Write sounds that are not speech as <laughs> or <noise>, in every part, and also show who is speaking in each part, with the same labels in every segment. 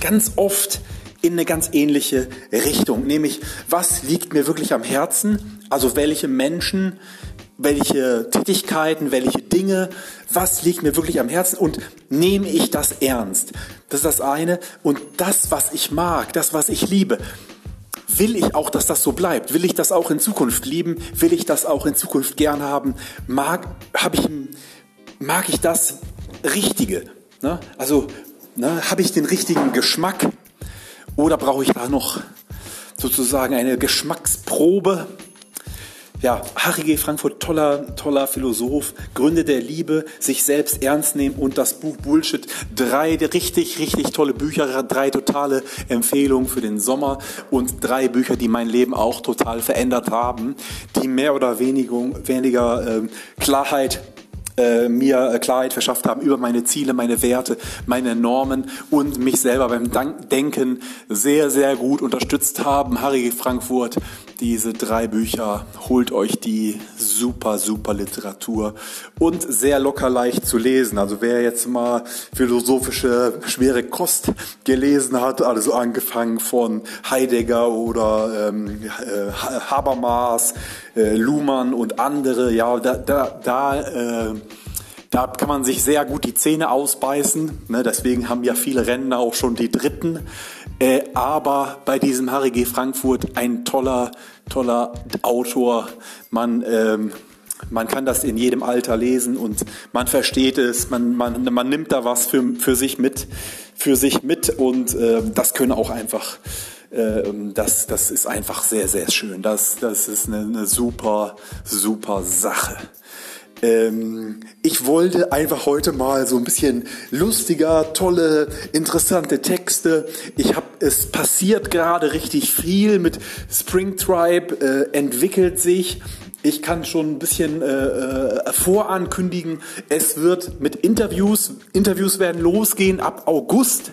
Speaker 1: ganz oft in eine ganz ähnliche Richtung, nämlich was liegt mir wirklich am Herzen, also welche Menschen, welche Tätigkeiten, welche Dinge, was liegt mir wirklich am Herzen und nehme ich das ernst? Das ist das eine. Und das, was ich mag, das, was ich liebe, will ich auch, dass das so bleibt? Will ich das auch in Zukunft lieben? Will ich das auch in Zukunft gern haben? Mag, hab ich, mag ich das Richtige? Ne? Also ne, habe ich den richtigen Geschmack? Oder brauche ich da noch sozusagen eine Geschmacksprobe? Ja, Harry G. Frankfurt, toller, toller Philosoph, Gründe der Liebe, sich selbst ernst nehmen und das Buch Bullshit. Drei richtig, richtig tolle Bücher, drei totale Empfehlungen für den Sommer und drei Bücher, die mein Leben auch total verändert haben, die mehr oder weniger, weniger äh, Klarheit äh, mir äh, Klarheit verschafft haben über meine Ziele, meine Werte, meine Normen und mich selber beim Denken sehr, sehr gut unterstützt haben. Harry Frankfurt, diese drei Bücher, holt euch die super, super Literatur und sehr locker leicht zu lesen. Also wer jetzt mal philosophische schwere Kost gelesen hat, also angefangen von Heidegger oder ähm, äh, Habermas, äh, Luhmann und andere, ja, da, da, da äh, da kann man sich sehr gut die Zähne ausbeißen. Ne? Deswegen haben ja viele Rennen auch schon die dritten. Äh, aber bei diesem Harry G. Frankfurt ein toller, toller Autor. Man, ähm, man kann das in jedem Alter lesen und man versteht es, man, man, man nimmt da was für, für sich mit, für sich mit und äh, das können auch einfach, äh, das, das ist einfach sehr, sehr schön. Das, das ist eine, eine super, super Sache. Ähm, ich wollte einfach heute mal so ein bisschen lustiger, tolle, interessante Texte. Ich habe es passiert gerade richtig viel mit Spring Tribe, äh, entwickelt sich. Ich kann schon ein bisschen äh, äh, vorankündigen, es wird mit Interviews, Interviews werden losgehen ab August.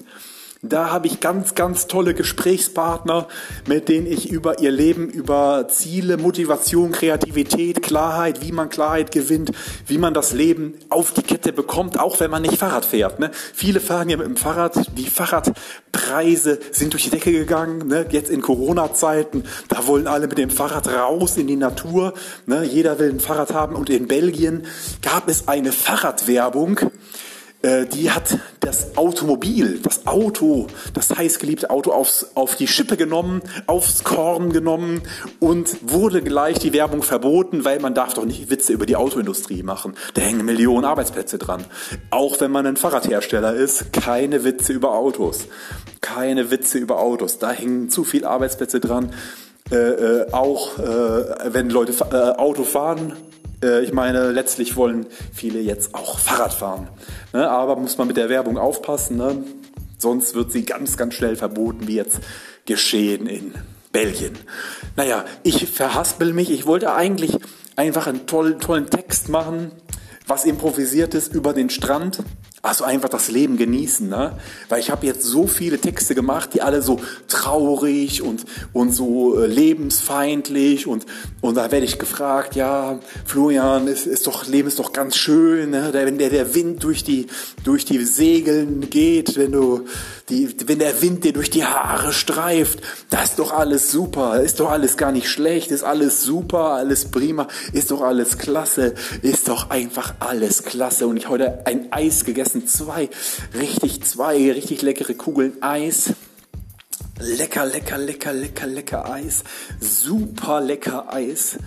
Speaker 1: Da habe ich ganz, ganz tolle Gesprächspartner, mit denen ich über ihr Leben, über Ziele, Motivation, Kreativität, Klarheit, wie man Klarheit gewinnt, wie man das Leben auf die Kette bekommt, auch wenn man nicht Fahrrad fährt. Ne? Viele fahren ja mit dem Fahrrad. Die Fahrradpreise sind durch die Decke gegangen. Ne? Jetzt in Corona-Zeiten, da wollen alle mit dem Fahrrad raus in die Natur. Ne? Jeder will ein Fahrrad haben. Und in Belgien gab es eine Fahrradwerbung die hat das Automobil, das Auto, das heißgeliebte Auto aufs, auf die Schippe genommen, aufs Korn genommen und wurde gleich die Werbung verboten, weil man darf doch nicht Witze über die Autoindustrie machen. Da hängen Millionen Arbeitsplätze dran. Auch wenn man ein Fahrradhersteller ist, keine Witze über Autos. Keine Witze über Autos. Da hängen zu viele Arbeitsplätze dran. Äh, äh, auch äh, wenn Leute äh, Auto fahren, äh, ich meine, letztlich wollen viele jetzt auch Fahrrad fahren. Ne? Aber muss man mit der Werbung aufpassen, ne? sonst wird sie ganz, ganz schnell verboten, wie jetzt geschehen in Belgien. Naja, ich verhaspel mich. Ich wollte eigentlich einfach einen tollen, tollen Text machen, was improvisiert ist über den Strand. Also einfach das Leben genießen, ne? Weil ich habe jetzt so viele Texte gemacht, die alle so traurig und, und so äh, lebensfeindlich und, und da werde ich gefragt, ja, Florian, ist, ist doch, Leben ist doch ganz schön, ne? Wenn der, der Wind durch die, durch die Segeln geht, wenn du, die, wenn der Wind dir durch die Haare streift, das ist doch alles super, ist doch alles gar nicht schlecht, ist alles super, alles prima, ist doch alles klasse, ist doch einfach alles klasse und ich heute ein Eis gegessen essen zwei, richtig zwei richtig leckere Kugeln Eis. Lecker, lecker, lecker, lecker, lecker Eis. Super lecker Eis.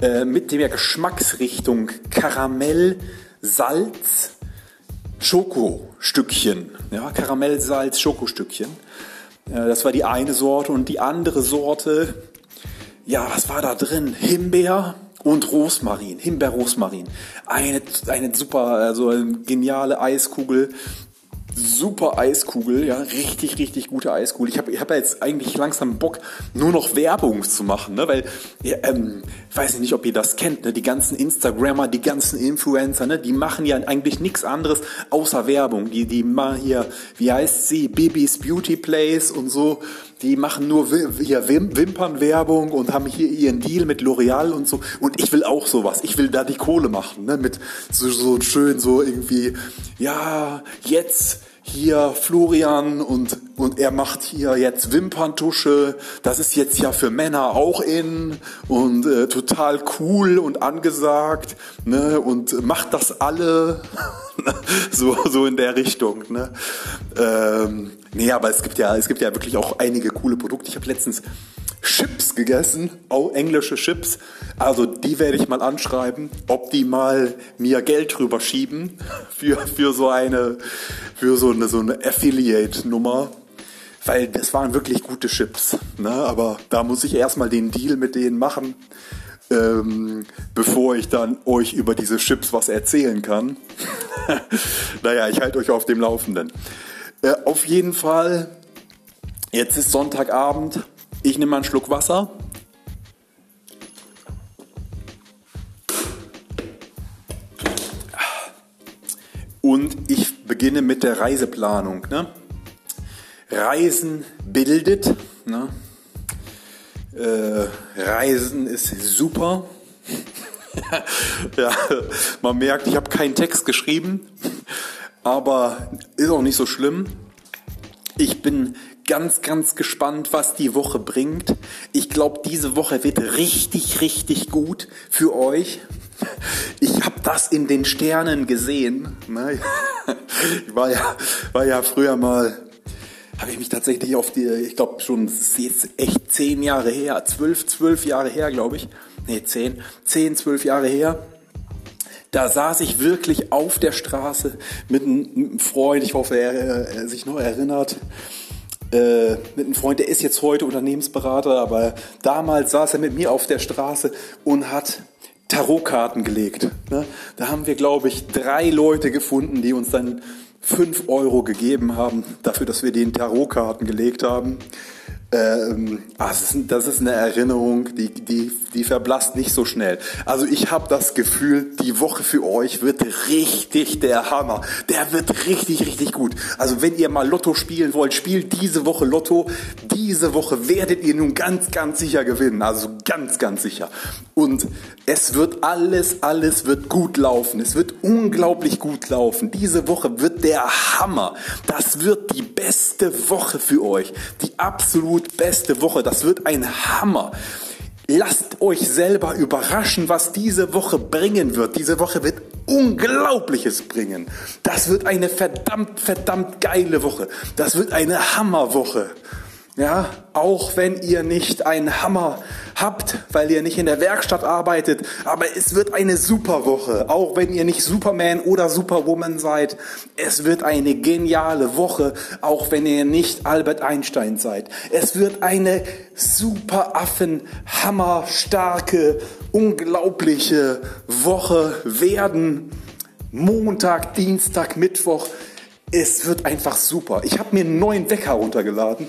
Speaker 1: Äh, mit der Geschmacksrichtung Karamell, Salz, Schokostückchen. Ja, Karamell, Salz, Schokostückchen. Äh, das war die eine Sorte. Und die andere Sorte, ja, was war da drin? Himbeer, und Rosmarin, Himbeer-Rosmarin. Eine, eine super, also eine geniale Eiskugel. Super Eiskugel, ja, richtig, richtig gute Eiskugel. Ich habe ich hab jetzt eigentlich langsam Bock, nur noch Werbung zu machen, ne? weil, ja, ähm, weiß ich nicht, ob ihr das kennt, ne? die ganzen Instagrammer, die ganzen Influencer, ne? die machen ja eigentlich nichts anderes außer Werbung. Die, die machen hier, wie heißt sie, Bibis Beauty Place und so die machen nur hier Wimpernwerbung und haben hier ihren Deal mit L'Oreal und so. Und ich will auch sowas. Ich will da die Kohle machen, ne? Mit so, so schön so irgendwie, ja, jetzt hier Florian und, und er macht hier jetzt Wimperntusche. Das ist jetzt ja für Männer auch in und äh, total cool und angesagt ne? und macht das alle <laughs> so, so in der Richtung. Ne? Ähm, nee, aber es gibt ja, es gibt ja wirklich auch einige coole Produkte. Ich habe letztens Chips gegessen, auch englische Chips. Also die werde ich mal anschreiben, ob die mal mir Geld drüber schieben <laughs> für, für so eine, für so eine, so eine Affiliate-Nummer. Weil das waren wirklich gute Chips. Ne? Aber da muss ich erstmal den Deal mit denen machen, ähm, bevor ich dann euch über diese Chips was erzählen kann. <laughs> naja, ich halte euch auf dem Laufenden. Äh, auf jeden Fall, jetzt ist Sonntagabend ich nehme mal einen Schluck Wasser. Und ich beginne mit der Reiseplanung. Ne? Reisen bildet. Ne? Äh, Reisen ist super. <laughs> ja, man merkt, ich habe keinen Text geschrieben, aber ist auch nicht so schlimm. Ich bin ganz, ganz gespannt, was die Woche bringt. Ich glaube, diese Woche wird richtig, richtig gut für euch. Ich habe das in den Sternen gesehen. Ne? <laughs> Ich war ja, war ja früher mal, habe ich mich tatsächlich auf die, ich glaube schon, das ist jetzt echt zehn Jahre her, zwölf, zwölf Jahre her, glaube ich. Nee, zehn, zehn, zwölf Jahre her. Da saß ich wirklich auf der Straße mit einem Freund, ich hoffe, er, er sich noch erinnert äh, mit einem Freund, der ist jetzt heute Unternehmensberater, aber damals saß er mit mir auf der Straße und hat Tarotkarten gelegt. Ne? Da haben wir, glaube ich, drei Leute gefunden, die uns dann fünf Euro gegeben haben, dafür, dass wir den Tarotkarten gelegt haben. Ähm, ah, das, ist, das, ist, eine Erinnerung, die, die, die verblasst nicht so schnell. Also ich habe das Gefühl, die Woche für euch wird richtig der Hammer. Der wird richtig, richtig gut. Also wenn ihr mal Lotto spielen wollt, spielt diese Woche Lotto. Diese Woche werdet ihr nun ganz, ganz sicher gewinnen. Also ganz, ganz sicher. Und es wird alles, alles wird gut laufen. Es wird unglaublich gut laufen. Diese Woche wird der Hammer. Das wird die beste Woche für euch. Die absolut absolut beste Woche. Das wird ein Hammer. Lasst euch selber überraschen, was diese Woche bringen wird. Diese Woche wird Unglaubliches bringen. Das wird eine verdammt, verdammt geile Woche. Das wird eine Hammerwoche. Ja, auch wenn ihr nicht einen Hammer habt, weil ihr nicht in der Werkstatt arbeitet, aber es wird eine super Woche, auch wenn ihr nicht Superman oder Superwoman seid. Es wird eine geniale Woche, auch wenn ihr nicht Albert Einstein seid. Es wird eine super Affen, hammerstarke, unglaubliche Woche werden. Montag, Dienstag, Mittwoch. Es wird einfach super. Ich habe mir einen neuen Wecker runtergeladen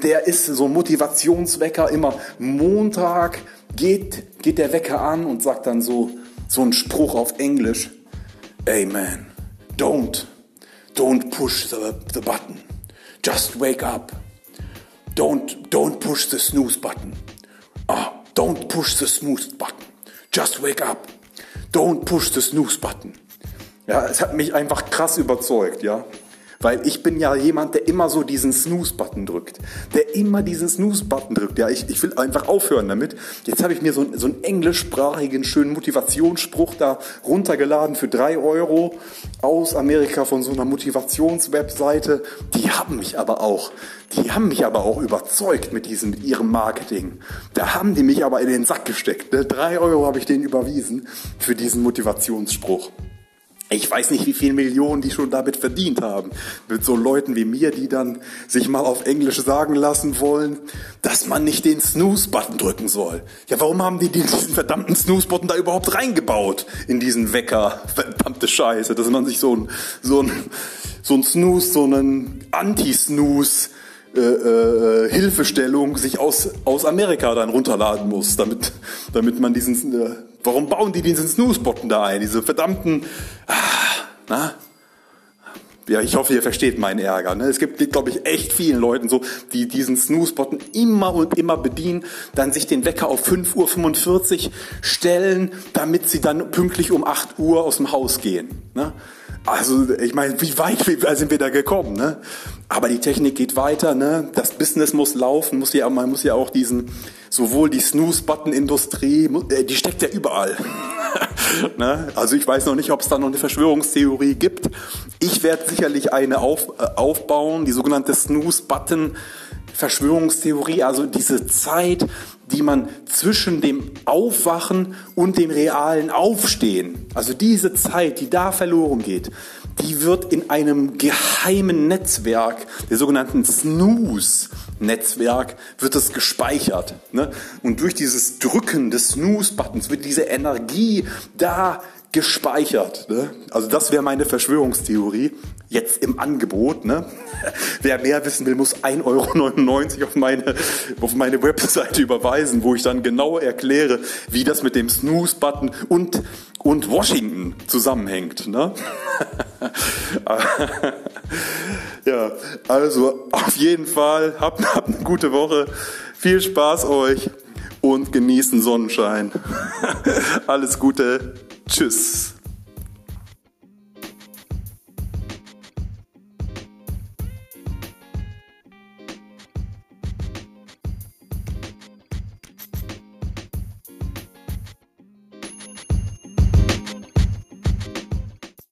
Speaker 1: der ist so ein Motivationswecker. Immer Montag geht, geht der Wecker an und sagt dann so, so einen Spruch auf Englisch. Man, don't, don't push the, the button. Just wake up. Don't, don't push the snooze button. Ah, don't push the snooze button. Just wake up. Don't push the snooze button. Ja, es hat mich einfach krass überzeugt, ja. Weil ich bin ja jemand, der immer so diesen Snooze-Button drückt. Der immer diesen Snooze-Button drückt. Ja, ich, ich will einfach aufhören damit. Jetzt habe ich mir so, so einen englischsprachigen, schönen Motivationsspruch da runtergeladen für drei Euro aus Amerika von so einer Motivationswebseite. Die haben mich aber auch, die haben mich aber auch überzeugt mit diesem, mit ihrem Marketing. Da haben die mich aber in den Sack gesteckt. Ne? Drei Euro habe ich denen überwiesen für diesen Motivationsspruch. Ich weiß nicht, wie viele Millionen die schon damit verdient haben. Mit so Leuten wie mir, die dann sich mal auf Englisch sagen lassen wollen, dass man nicht den Snooze-Button drücken soll. Ja, warum haben die diesen verdammten Snooze-Button da überhaupt reingebaut? In diesen Wecker. Verdammte Scheiße. Dass man sich so ein, so ein, so ein Snooze, so einen Anti-Snooze äh, äh, Hilfestellung sich aus, aus Amerika dann runterladen muss, damit, damit man diesen, äh, warum bauen die diesen Snooze-Button da ein, diese verdammten, ah, na? Ja, ich hoffe, ihr versteht meinen Ärger. Ne? Es gibt, glaube ich, echt vielen Leuten so, die diesen Snooze-Button immer und immer bedienen, dann sich den Wecker auf 5.45 Uhr stellen, damit sie dann pünktlich um 8 Uhr aus dem Haus gehen. Ne? Also ich meine, wie weit sind wir da gekommen? Ne? Aber die Technik geht weiter, ne? das Business muss laufen, muss ja, man muss ja auch diesen, sowohl die Snooze-Button-Industrie, äh, die steckt ja überall. <laughs> ne? Also ich weiß noch nicht, ob es da noch eine Verschwörungstheorie gibt. Ich werde sicherlich eine auf, äh, aufbauen, die sogenannte Snooze-Button. Verschwörungstheorie, also diese Zeit, die man zwischen dem Aufwachen und dem realen Aufstehen, also diese Zeit, die da verloren geht, die wird in einem geheimen Netzwerk, der sogenannten Snooze-Netzwerk, wird es gespeichert. Ne? Und durch dieses Drücken des Snooze-Buttons wird diese Energie da gespeichert. Ne? Also das wäre meine Verschwörungstheorie. Jetzt im Angebot. Ne? <laughs> Wer mehr wissen will, muss 1,99 Euro auf meine, auf meine Webseite überweisen, wo ich dann genau erkläre, wie das mit dem Snooze-Button und, und Washington zusammenhängt. Ne? <laughs> ja, also auf jeden Fall, habt, habt eine gute Woche. Viel Spaß euch und genießen Sonnenschein. <laughs> Alles Gute. Tschüss.